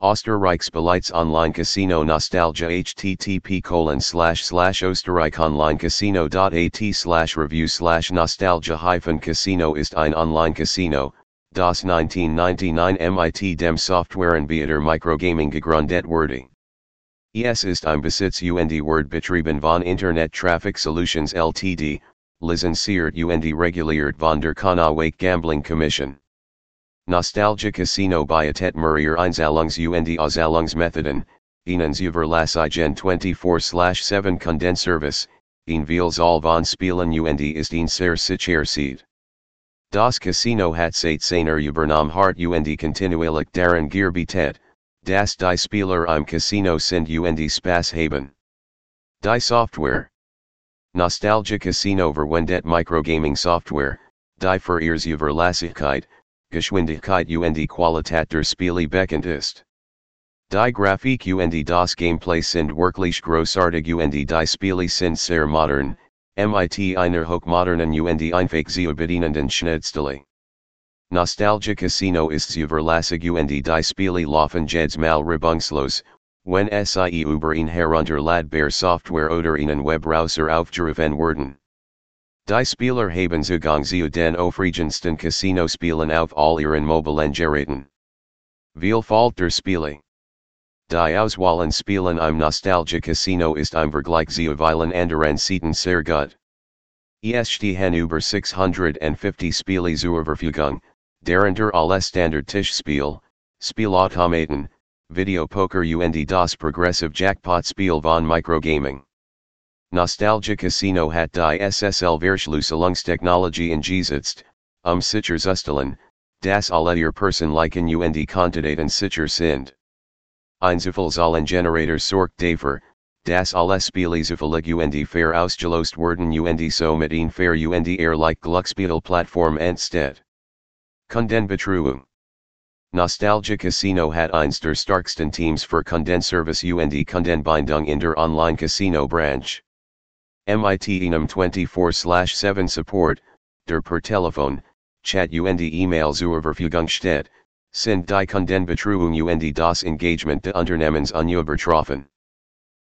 Österreichs Online Casino Nostalgia http colon slash slash oesterreichonlinecasino.at slash review slash nostalgia hyphen casino ist ein Online Casino, das 1999 MIT dem Softwareanbieter Microgaming gegründet wurde. Es ist ein Besitz und Word betrieben von Internet Traffic Solutions Ltd, lizenziert und reguliert von der Kanawake Gambling Commission. Nostalgia Casino Biotet Murier Einzahlungs und Auszahlungsmethoden, Ihnen Überlassigen 24-7 Kundenzservice, in Veals all von Spielen und ist ihn sehr sicher seed. Das Casino hat seit seiner Übernahme hart und kontinuierlich daran gearbeitet, das die Spieler im Casino sind und Spaß haben. Die Software Nostalgia Casino verwendet Microgaming Software, die für ihre Überlassigkeit, Geschwindigkeit und Qualität der Spiele bekannt ist. Die Grafik und das Gameplay sind wirklich großartig und die Spiele sind sehr modern, mit einer hochmodernen und einfach zu bedienenden Schnittstelle. Nostalgia Casino ist zuverlässig und die Spiele laufen jedes Mal reibungslos, wenn sie über ein herunterladbar Software oder einen Webbrowser aufgerufen werden. Die Spieler haben Zugang zu den aufregendsten Casino-Spielen auf all ihren mobilen Geräten. Vielfalt der Spiele. Die Auswahlen Spielen im Nostalgia Casino ist im Vergleich zu vielen anderen Seiten sehr gut. Es stehen über 650 Spiele zur Verfügung, darunter alle Standard-Tischspiel, Spielautomaten, Videopoker und das Progressive Jackpot-Spiel von Microgaming. Nostalgia Casino hat die SSL Verschlüsselungstechnologie eingesetzt, um sicherzustellen, dass alle ihr Personenlichen und Quantitäten sicher sind. Ein Zufallszahlengenerator sorgt dafür, dass alle Spiele zufällig und fair ausgelost werden und so mit ein fair und ehrlich Glücksspielplattform entsteht. Kundenbetreuung Nostalgia Casino hat eins der starksten Teams für Kundenservice und Kundenbindung in der Online-Casino-Branche. MIT Enum 24-7 Support, der per Telefon, Chat und E-Mail zur Verfügung steht, sind die Kundenbetreuung und das Engagement der Unternehmens unübertroffen.